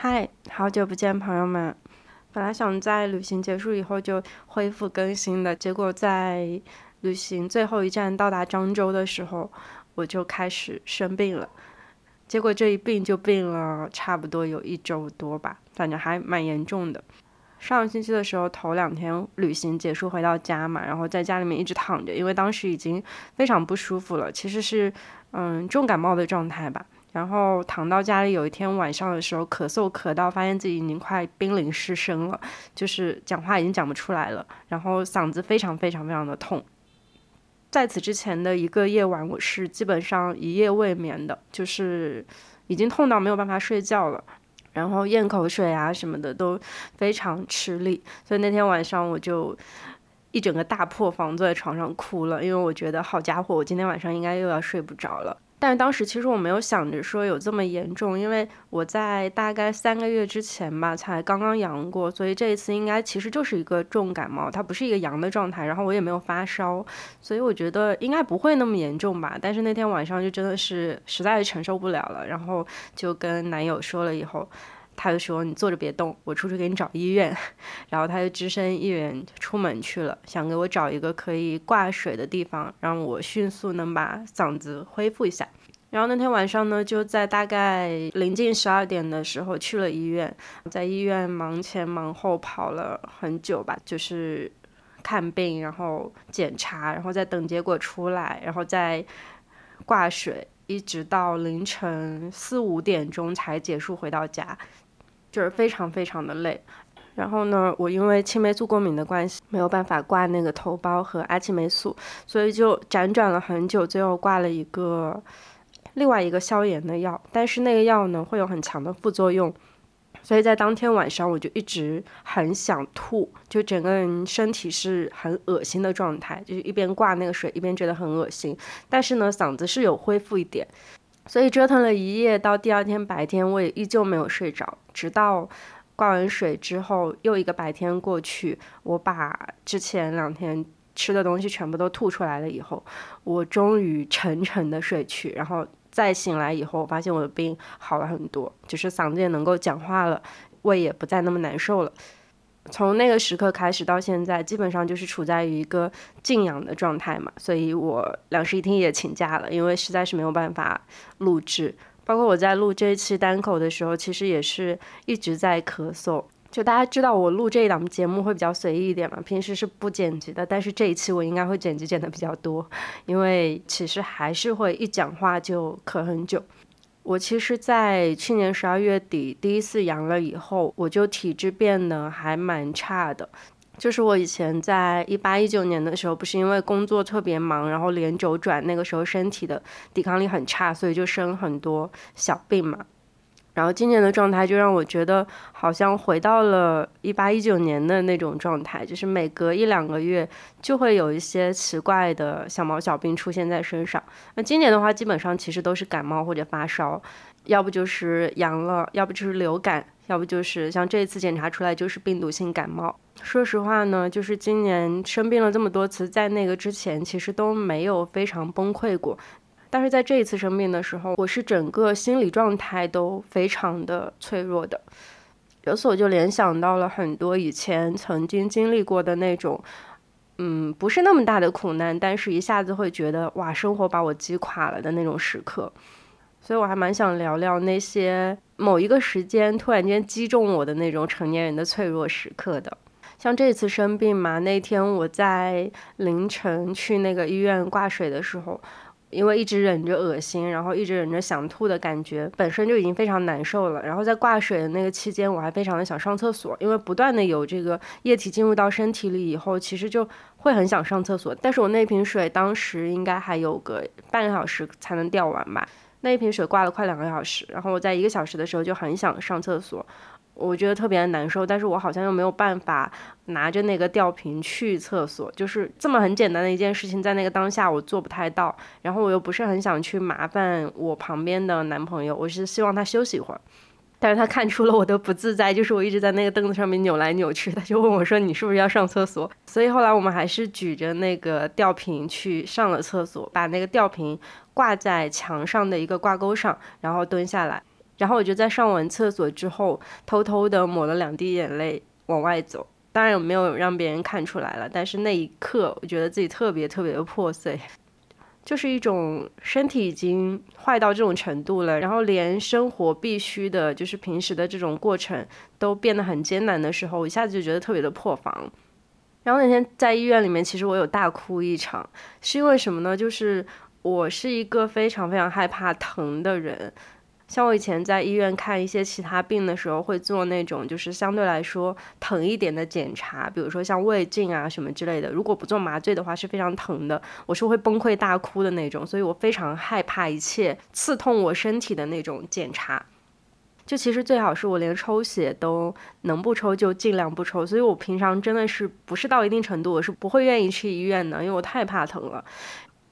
嗨，好久不见，朋友们。本来想在旅行结束以后就恢复更新的，结果在旅行最后一站到达漳州的时候，我就开始生病了。结果这一病就病了差不多有一周多吧，反正还蛮严重的。上个星期的时候，头两天旅行结束回到家嘛，然后在家里面一直躺着，因为当时已经非常不舒服了，其实是嗯重感冒的状态吧。然后躺到家里，有一天晚上的时候咳嗽咳到，发现自己已经快濒临失声了，就是讲话已经讲不出来了，然后嗓子非常非常非常的痛。在此之前的一个夜晚，我是基本上一夜未眠的，就是已经痛到没有办法睡觉了，然后咽口水啊什么的都非常吃力，所以那天晚上我就一整个大破防坐在床上哭了，因为我觉得好家伙，我今天晚上应该又要睡不着了。但是当时其实我没有想着说有这么严重，因为我在大概三个月之前吧才刚刚阳过，所以这一次应该其实就是一个重感冒，它不是一个阳的状态，然后我也没有发烧，所以我觉得应该不会那么严重吧。但是那天晚上就真的是实在是承受不了了，然后就跟男友说了以后。他就说：“你坐着别动，我出去给你找医院。”然后他就只身一人出门去了，想给我找一个可以挂水的地方，让我迅速能把嗓子恢复一下。然后那天晚上呢，就在大概临近十二点的时候去了医院，在医院忙前忙后跑了很久吧，就是看病，然后检查，然后再等结果出来，然后再挂水，一直到凌晨四五点钟才结束，回到家。就是非常非常的累，然后呢，我因为青霉素过敏的关系，没有办法挂那个头孢和阿奇霉素，所以就辗转了很久，最后挂了一个另外一个消炎的药，但是那个药呢会有很强的副作用，所以在当天晚上我就一直很想吐，就整个人身体是很恶心的状态，就是一边挂那个水一边觉得很恶心，但是呢嗓子是有恢复一点。所以折腾了一夜，到第二天白天，我也依旧没有睡着。直到挂完水之后，又一个白天过去，我把之前两天吃的东西全部都吐出来了以后，我终于沉沉的睡去。然后再醒来以后，我发现我的病好了很多，就是嗓子也能够讲话了，胃也不再那么难受了。从那个时刻开始到现在，基本上就是处在于一个静养的状态嘛，所以我两室一厅也请假了，因为实在是没有办法录制。包括我在录这一期单口的时候，其实也是一直在咳嗽。就大家知道我录这一档节目会比较随意一点嘛，平时是不剪辑的，但是这一期我应该会剪辑剪的比较多，因为其实还是会一讲话就咳很久。我其实，在去年十二月底第一次阳了以后，我就体质变得还蛮差的。就是我以前在一八一九年的时候，不是因为工作特别忙，然后连轴转，那个时候身体的抵抗力很差，所以就生很多小病嘛。然后今年的状态就让我觉得好像回到了一八一九年的那种状态，就是每隔一两个月就会有一些奇怪的小毛小病出现在身上。那今年的话，基本上其实都是感冒或者发烧，要不就是阳了，要不就是流感，要不就是像这一次检查出来就是病毒性感冒。说实话呢，就是今年生病了这么多次，在那个之前其实都没有非常崩溃过。但是在这一次生病的时候，我是整个心理状态都非常的脆弱的，由此我就联想到了很多以前曾经经历过的那种，嗯，不是那么大的苦难，但是一下子会觉得哇，生活把我击垮了的那种时刻，所以我还蛮想聊聊那些某一个时间突然间击中我的那种成年人的脆弱时刻的。像这次生病嘛，那天我在凌晨去那个医院挂水的时候。因为一直忍着恶心，然后一直忍着想吐的感觉，本身就已经非常难受了。然后在挂水的那个期间，我还非常的想上厕所，因为不断的有这个液体进入到身体里以后，其实就会很想上厕所。但是我那瓶水当时应该还有个半个小时才能吊完吧，那一瓶水挂了快两个小时，然后我在一个小时的时候就很想上厕所。我觉得特别难受，但是我好像又没有办法拿着那个吊瓶去厕所，就是这么很简单的一件事情，在那个当下我做不太到，然后我又不是很想去麻烦我旁边的男朋友，我是希望他休息一会儿，但是他看出了我的不自在，就是我一直在那个凳子上面扭来扭去，他就问我说你是不是要上厕所？所以后来我们还是举着那个吊瓶去上了厕所，把那个吊瓶挂在墙上的一个挂钩上，然后蹲下来。然后我就在上完厕所之后，偷偷的抹了两滴眼泪往外走。当然，我没有让别人看出来了。但是那一刻，我觉得自己特别特别的破碎，就是一种身体已经坏到这种程度了，然后连生活必须的，就是平时的这种过程都变得很艰难的时候，我一下子就觉得特别的破防。然后那天在医院里面，其实我有大哭一场，是因为什么呢？就是我是一个非常非常害怕疼的人。像我以前在医院看一些其他病的时候，会做那种就是相对来说疼一点的检查，比如说像胃镜啊什么之类的。如果不做麻醉的话，是非常疼的，我是会崩溃大哭的那种。所以我非常害怕一切刺痛我身体的那种检查。就其实最好是我连抽血都能不抽就尽量不抽。所以我平常真的是不是到一定程度，我是不会愿意去医院的，因为我太怕疼了。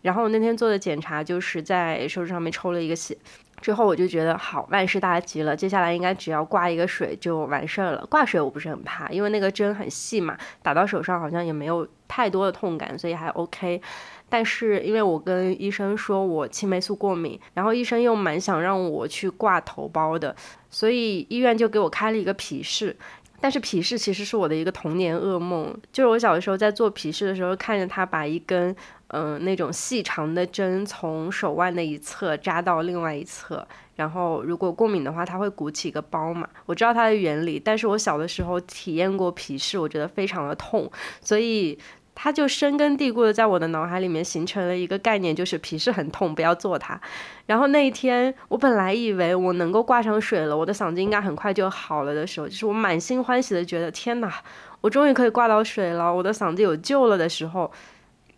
然后我那天做的检查就是在手指上面抽了一个血。之后我就觉得好，万事大吉了。接下来应该只要挂一个水就完事儿了。挂水我不是很怕，因为那个针很细嘛，打到手上好像也没有太多的痛感，所以还 OK。但是因为我跟医生说我青霉素过敏，然后医生又蛮想让我去挂头孢的，所以医院就给我开了一个皮试。但是皮试其实是我的一个童年噩梦，就是我小的时候在做皮试的时候，看着他把一根。嗯，那种细长的针从手腕的一侧扎到另外一侧，然后如果过敏的话，它会鼓起一个包嘛。我知道它的原理，但是我小的时候体验过皮试，我觉得非常的痛，所以它就深根蒂固的在我的脑海里面形成了一个概念，就是皮试很痛，不要做它。然后那一天，我本来以为我能够挂上水了，我的嗓子应该很快就好了的时候，就是我满心欢喜的觉得天哪，我终于可以挂到水了，我的嗓子有救了的时候。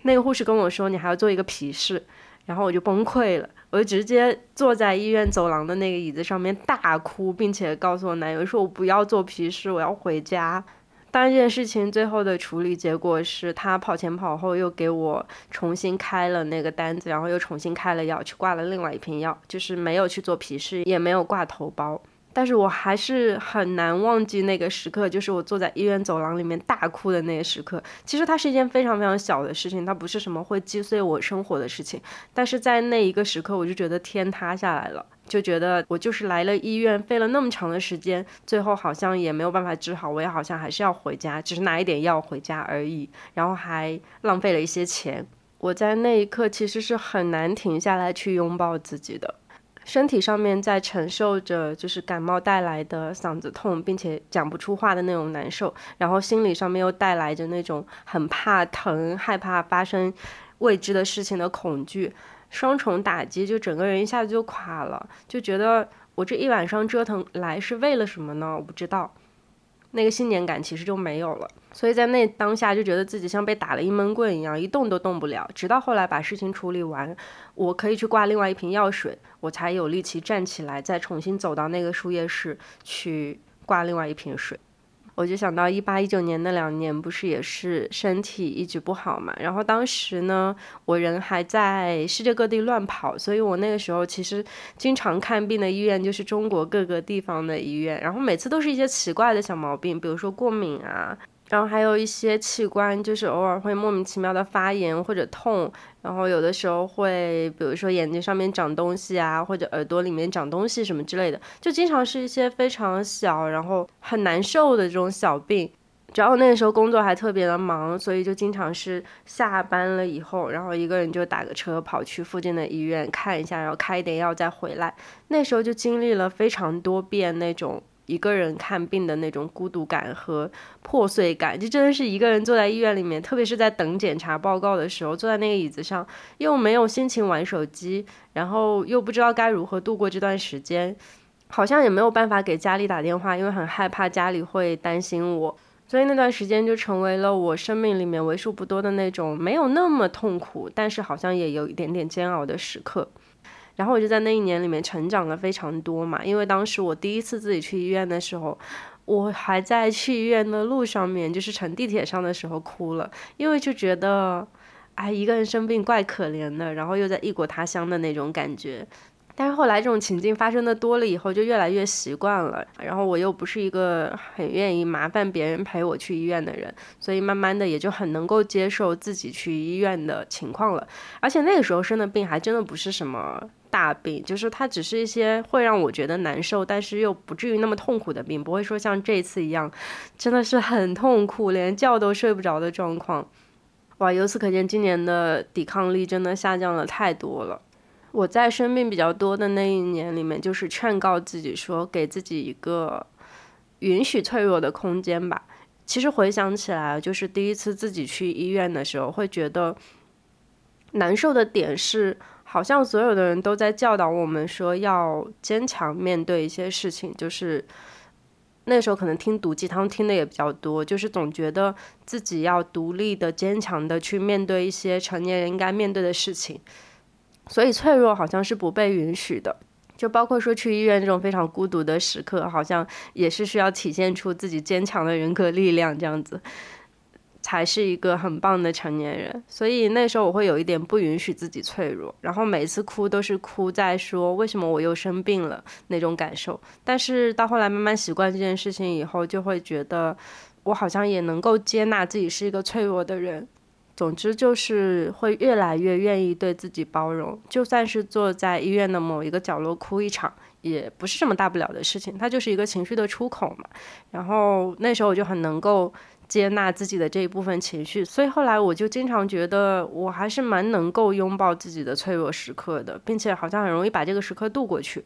那个护士跟我说，你还要做一个皮试，然后我就崩溃了，我就直接坐在医院走廊的那个椅子上面大哭，并且告诉我男友说，我不要做皮试，我要回家。当，这件事情最后的处理结果是他跑前跑后又给我重新开了那个单子，然后又重新开了药，去挂了另外一瓶药，就是没有去做皮试，也没有挂头孢。但是我还是很难忘记那个时刻，就是我坐在医院走廊里面大哭的那个时刻。其实它是一件非常非常小的事情，它不是什么会击碎我生活的事情。但是在那一个时刻，我就觉得天塌下来了，就觉得我就是来了医院，费了那么长的时间，最后好像也没有办法治好，我也好像还是要回家，只是拿一点药回家而已，然后还浪费了一些钱。我在那一刻其实是很难停下来去拥抱自己的。身体上面在承受着就是感冒带来的嗓子痛，并且讲不出话的那种难受，然后心理上面又带来着那种很怕疼、害怕发生未知的事情的恐惧，双重打击，就整个人一下子就垮了，就觉得我这一晚上折腾来是为了什么呢？我不知道。那个信念感其实就没有了，所以在那当下就觉得自己像被打了一闷棍一样，一动都动不了。直到后来把事情处理完，我可以去挂另外一瓶药水，我才有力气站起来，再重新走到那个输液室去挂另外一瓶水。我就想到一八一九年那两年，不是也是身体一直不好嘛？然后当时呢，我人还在世界各地乱跑，所以我那个时候其实经常看病的医院就是中国各个地方的医院，然后每次都是一些奇怪的小毛病，比如说过敏啊。然后还有一些器官，就是偶尔会莫名其妙的发炎或者痛，然后有的时候会，比如说眼睛上面长东西啊，或者耳朵里面长东西什么之类的，就经常是一些非常小，然后很难受的这种小病。主要那个时候工作还特别的忙，所以就经常是下班了以后，然后一个人就打个车跑去附近的医院看一下，然后开一点药再回来。那时候就经历了非常多遍那种。一个人看病的那种孤独感和破碎感，就真的是一个人坐在医院里面，特别是在等检查报告的时候，坐在那个椅子上，又没有心情玩手机，然后又不知道该如何度过这段时间，好像也没有办法给家里打电话，因为很害怕家里会担心我，所以那段时间就成为了我生命里面为数不多的那种没有那么痛苦，但是好像也有一点点煎熬的时刻。然后我就在那一年里面成长了非常多嘛，因为当时我第一次自己去医院的时候，我还在去医院的路上面，就是乘地铁上的时候哭了，因为就觉得，哎，一个人生病怪可怜的，然后又在异国他乡的那种感觉。但是后来这种情境发生的多了以后，就越来越习惯了。然后我又不是一个很愿意麻烦别人陪我去医院的人，所以慢慢的也就很能够接受自己去医院的情况了。而且那个时候生的病还真的不是什么大病，就是它只是一些会让我觉得难受，但是又不至于那么痛苦的病，不会说像这次一样，真的是很痛苦，连觉都睡不着的状况。哇，由此可见，今年的抵抗力真的下降了太多了。我在生病比较多的那一年里面，就是劝告自己说，给自己一个允许脆弱的空间吧。其实回想起来，就是第一次自己去医院的时候，会觉得难受的点是，好像所有的人都在教导我们说要坚强面对一些事情。就是那时候可能听毒鸡汤听的也比较多，就是总觉得自己要独立的、坚强的去面对一些成年人应该面对的事情，所以脆弱好像是不被允许的。就包括说去医院这种非常孤独的时刻，好像也是需要体现出自己坚强的人格力量，这样子才是一个很棒的成年人。所以那时候我会有一点不允许自己脆弱，然后每次哭都是哭在说为什么我又生病了那种感受。但是到后来慢慢习惯这件事情以后，就会觉得我好像也能够接纳自己是一个脆弱的人。总之就是会越来越愿意对自己包容，就算是坐在医院的某一个角落哭一场，也不是什么大不了的事情，它就是一个情绪的出口嘛。然后那时候我就很能够接纳自己的这一部分情绪，所以后来我就经常觉得我还是蛮能够拥抱自己的脆弱时刻的，并且好像很容易把这个时刻度过去。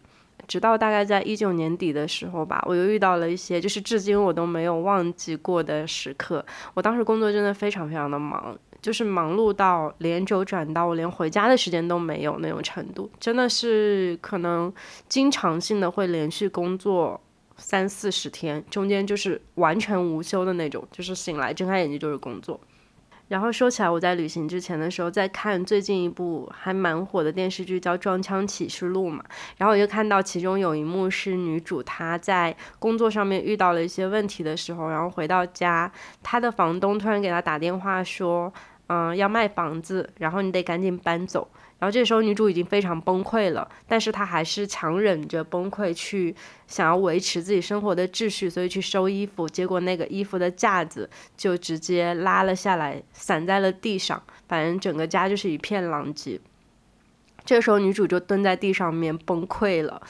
直到大概在一九年底的时候吧，我又遇到了一些就是至今我都没有忘记过的时刻。我当时工作真的非常非常的忙。就是忙碌到连轴转到我连回家的时间都没有那种程度，真的是可能经常性的会连续工作三四十天，中间就是完全无休的那种，就是醒来睁开眼睛就是工作。然后说起来，我在旅行之前的时候在看最近一部还蛮火的电视剧，叫《撞枪启示录》嘛。然后我就看到其中有一幕是女主她在工作上面遇到了一些问题的时候，然后回到家，她的房东突然给她打电话说。嗯，要卖房子，然后你得赶紧搬走。然后这时候女主已经非常崩溃了，但是她还是强忍着崩溃去想要维持自己生活的秩序，所以去收衣服。结果那个衣服的架子就直接拉了下来，散在了地上，反正整个家就是一片狼藉。这个时候女主就蹲在地上面崩溃了。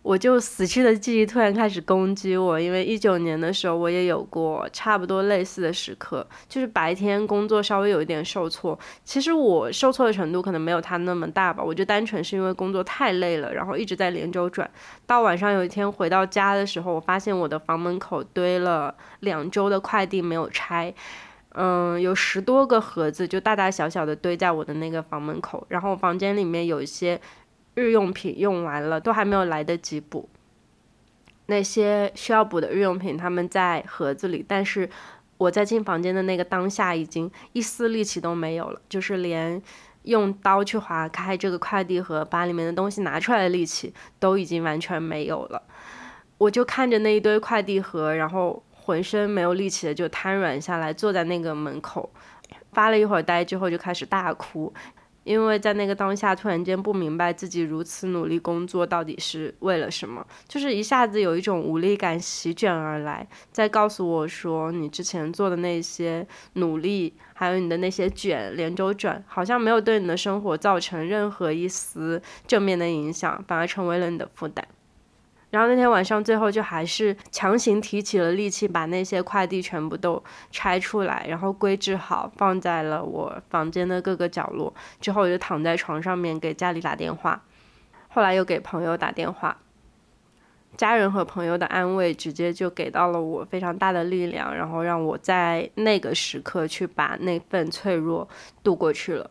我就死去的记忆突然开始攻击我，因为一九年的时候我也有过差不多类似的时刻，就是白天工作稍微有一点受挫。其实我受挫的程度可能没有他那么大吧，我就单纯是因为工作太累了，然后一直在连轴转。到晚上有一天回到家的时候，我发现我的房门口堆了两周的快递没有拆，嗯，有十多个盒子就大大小小的堆在我的那个房门口，然后房间里面有一些。日用品用完了，都还没有来得及补。那些需要补的日用品，他们在盒子里，但是我在进房间的那个当下，已经一丝力气都没有了，就是连用刀去划开这个快递盒，把里面的东西拿出来的力气都已经完全没有了。我就看着那一堆快递盒，然后浑身没有力气的就瘫软下来，坐在那个门口，发了一会儿呆之后，就开始大哭。因为在那个当下，突然间不明白自己如此努力工作到底是为了什么，就是一下子有一种无力感席卷而来，在告诉我说，你之前做的那些努力，还有你的那些卷连轴转，好像没有对你的生活造成任何一丝正面的影响，反而成为了你的负担。然后那天晚上，最后就还是强行提起了力气，把那些快递全部都拆出来，然后归置好，放在了我房间的各个角落。之后我就躺在床上面给家里打电话，后来又给朋友打电话，家人和朋友的安慰直接就给到了我非常大的力量，然后让我在那个时刻去把那份脆弱度过去了。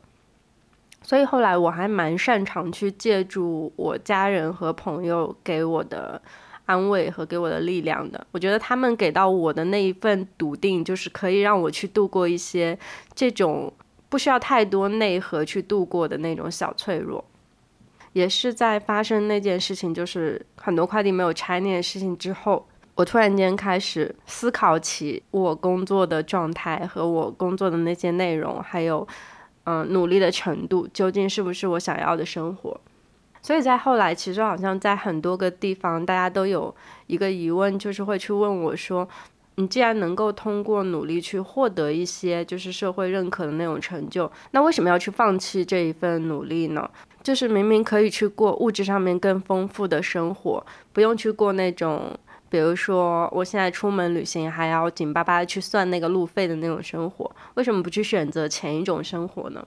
所以后来我还蛮擅长去借助我家人和朋友给我的安慰和给我的力量的。我觉得他们给到我的那一份笃定，就是可以让我去度过一些这种不需要太多内核去度过的那种小脆弱。也是在发生那件事情，就是很多快递没有拆那件事情之后，我突然间开始思考起我工作的状态和我工作的那些内容，还有。嗯，努力的程度究竟是不是我想要的生活？所以在后来，其实好像在很多个地方，大家都有一个疑问，就是会去问我说：“你既然能够通过努力去获得一些就是社会认可的那种成就，那为什么要去放弃这一份努力呢？”就是明明可以去过物质上面更丰富的生活，不用去过那种，比如说我现在出门旅行还要紧巴巴的去算那个路费的那种生活，为什么不去选择前一种生活呢？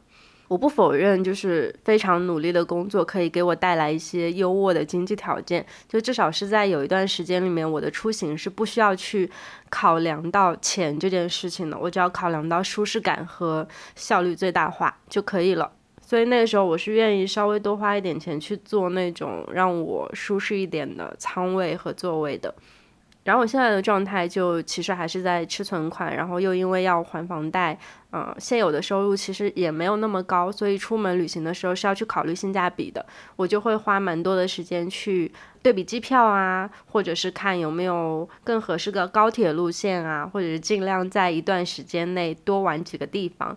我不否认，就是非常努力的工作可以给我带来一些优渥的经济条件，就至少是在有一段时间里面，我的出行是不需要去考量到钱这件事情的，我只要考量到舒适感和效率最大化就可以了。所以那个时候我是愿意稍微多花一点钱去做那种让我舒适一点的仓位和座位的。然后我现在的状态就其实还是在吃存款，然后又因为要还房贷，嗯，现有的收入其实也没有那么高，所以出门旅行的时候是要去考虑性价比的。我就会花蛮多的时间去对比机票啊，或者是看有没有更合适的高铁路线啊，或者是尽量在一段时间内多玩几个地方。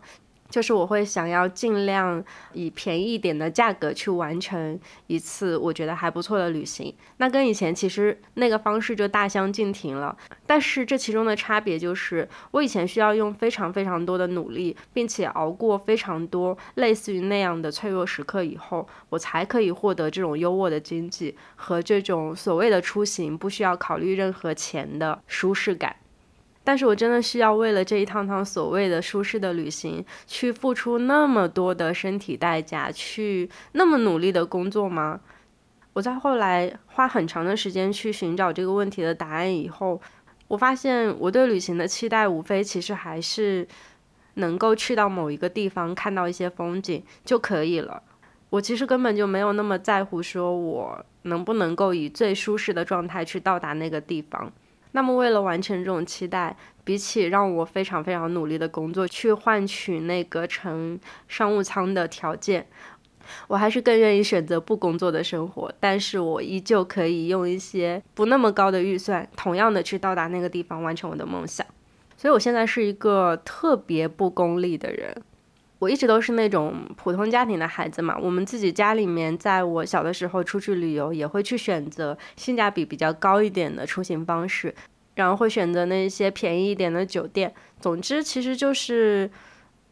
就是我会想要尽量以便宜一点的价格去完成一次我觉得还不错的旅行，那跟以前其实那个方式就大相径庭了。但是这其中的差别就是，我以前需要用非常非常多的努力，并且熬过非常多类似于那样的脆弱时刻以后，我才可以获得这种优渥的经济和这种所谓的出行不需要考虑任何钱的舒适感。但是我真的需要为了这一趟趟所谓的舒适的旅行，去付出那么多的身体代价，去那么努力的工作吗？我在后来花很长的时间去寻找这个问题的答案以后，我发现我对旅行的期待，无非其实还是能够去到某一个地方，看到一些风景就可以了。我其实根本就没有那么在乎，说我能不能够以最舒适的状态去到达那个地方。那么，为了完成这种期待，比起让我非常非常努力的工作去换取那个乘商务舱的条件，我还是更愿意选择不工作的生活。但是我依旧可以用一些不那么高的预算，同样的去到达那个地方，完成我的梦想。所以，我现在是一个特别不功利的人。我一直都是那种普通家庭的孩子嘛，我们自己家里面，在我小的时候出去旅游，也会去选择性价比比较高一点的出行方式，然后会选择那些便宜一点的酒店。总之，其实就是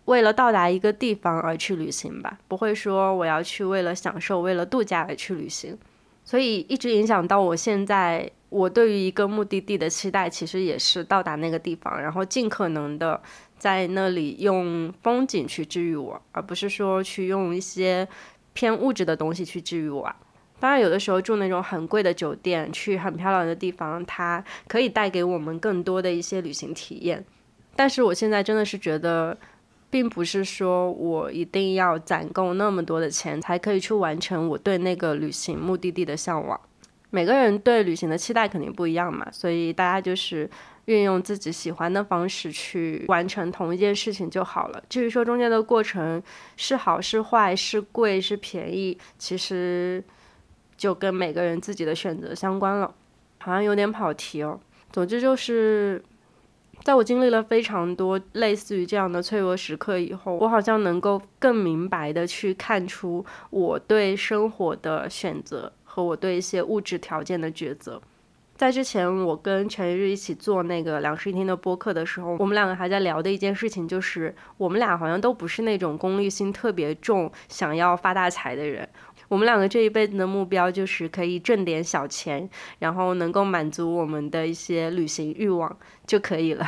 为了到达一个地方而去旅行吧，不会说我要去为了享受、为了度假而去旅行。所以一直影响到我现在，我对于一个目的地的期待，其实也是到达那个地方，然后尽可能的。在那里用风景去治愈我，而不是说去用一些偏物质的东西去治愈我。当然，有的时候住那种很贵的酒店，去很漂亮的地方，它可以带给我们更多的一些旅行体验。但是我现在真的是觉得，并不是说我一定要攒够那么多的钱才可以去完成我对那个旅行目的地的向往。每个人对旅行的期待肯定不一样嘛，所以大家就是。运用自己喜欢的方式去完成同一件事情就好了。至于说中间的过程是好是坏、是贵是便宜，其实就跟每个人自己的选择相关了。好像有点跑题哦。总之就是，在我经历了非常多类似于这样的脆弱时刻以后，我好像能够更明白的去看出我对生活的选择和我对一些物质条件的抉择。在之前，我跟陈日一起做那个两室一厅的播客的时候，我们两个还在聊的一件事情，就是我们俩好像都不是那种功利心特别重、想要发大财的人。我们两个这一辈子的目标就是可以挣点小钱，然后能够满足我们的一些旅行欲望就可以了。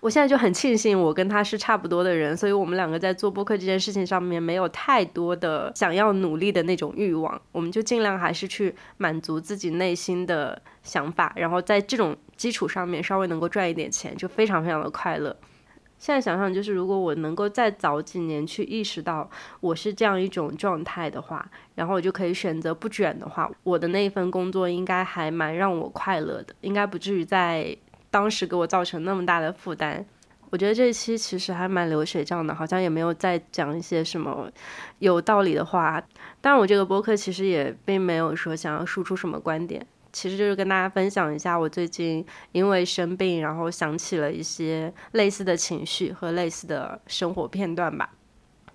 我现在就很庆幸，我跟他是差不多的人，所以我们两个在做播客这件事情上面没有太多的想要努力的那种欲望，我们就尽量还是去满足自己内心的想法，然后在这种基础上面稍微能够赚一点钱，就非常非常的快乐。现在想想，就是如果我能够再早几年去意识到我是这样一种状态的话，然后我就可以选择不卷的话，我的那一份工作应该还蛮让我快乐的，应该不至于在。当时给我造成那么大的负担，我觉得这一期其实还蛮流水账的，好像也没有在讲一些什么有道理的话。但，我这个播客其实也并没有说想要输出什么观点，其实就是跟大家分享一下我最近因为生病，然后想起了一些类似的情绪和类似的生活片段吧。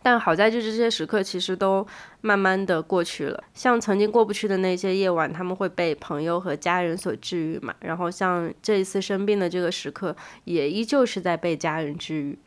但好在就是这些时刻其实都慢慢的过去了，像曾经过不去的那些夜晚，他们会被朋友和家人所治愈嘛。然后像这一次生病的这个时刻，也依旧是在被家人治愈。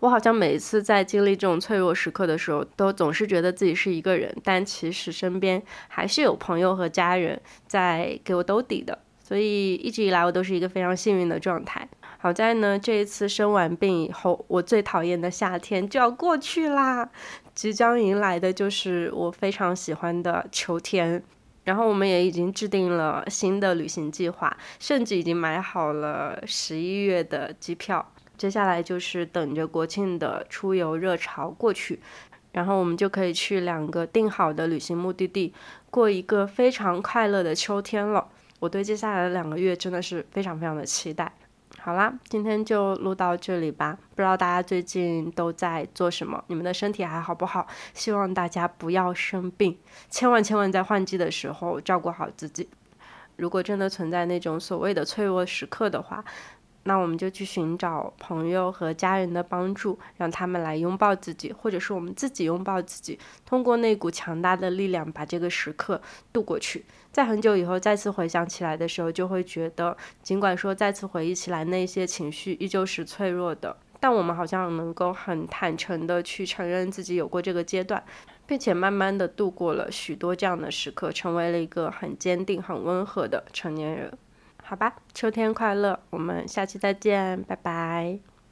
我好像每一次在经历这种脆弱时刻的时候，都总是觉得自己是一个人，但其实身边还是有朋友和家人在给我兜底的。所以一直以来我都是一个非常幸运的状态。好在呢，这一次生完病以后，我最讨厌的夏天就要过去啦，即将迎来的就是我非常喜欢的秋天。然后我们也已经制定了新的旅行计划，甚至已经买好了十一月的机票。接下来就是等着国庆的出游热潮过去，然后我们就可以去两个定好的旅行目的地，过一个非常快乐的秋天了。我对接下来的两个月真的是非常非常的期待。好啦，今天就录到这里吧。不知道大家最近都在做什么，你们的身体还好不好？希望大家不要生病，千万千万在换季的时候照顾好自己。如果真的存在那种所谓的脆弱时刻的话，那我们就去寻找朋友和家人的帮助，让他们来拥抱自己，或者是我们自己拥抱自己，通过那股强大的力量把这个时刻度过去。在很久以后再次回想起来的时候，就会觉得，尽管说再次回忆起来那些情绪依旧是脆弱的，但我们好像能够很坦诚的去承认自己有过这个阶段，并且慢慢的度过了许多这样的时刻，成为了一个很坚定、很温和的成年人。好吧，秋天快乐，我们下期再见，拜拜。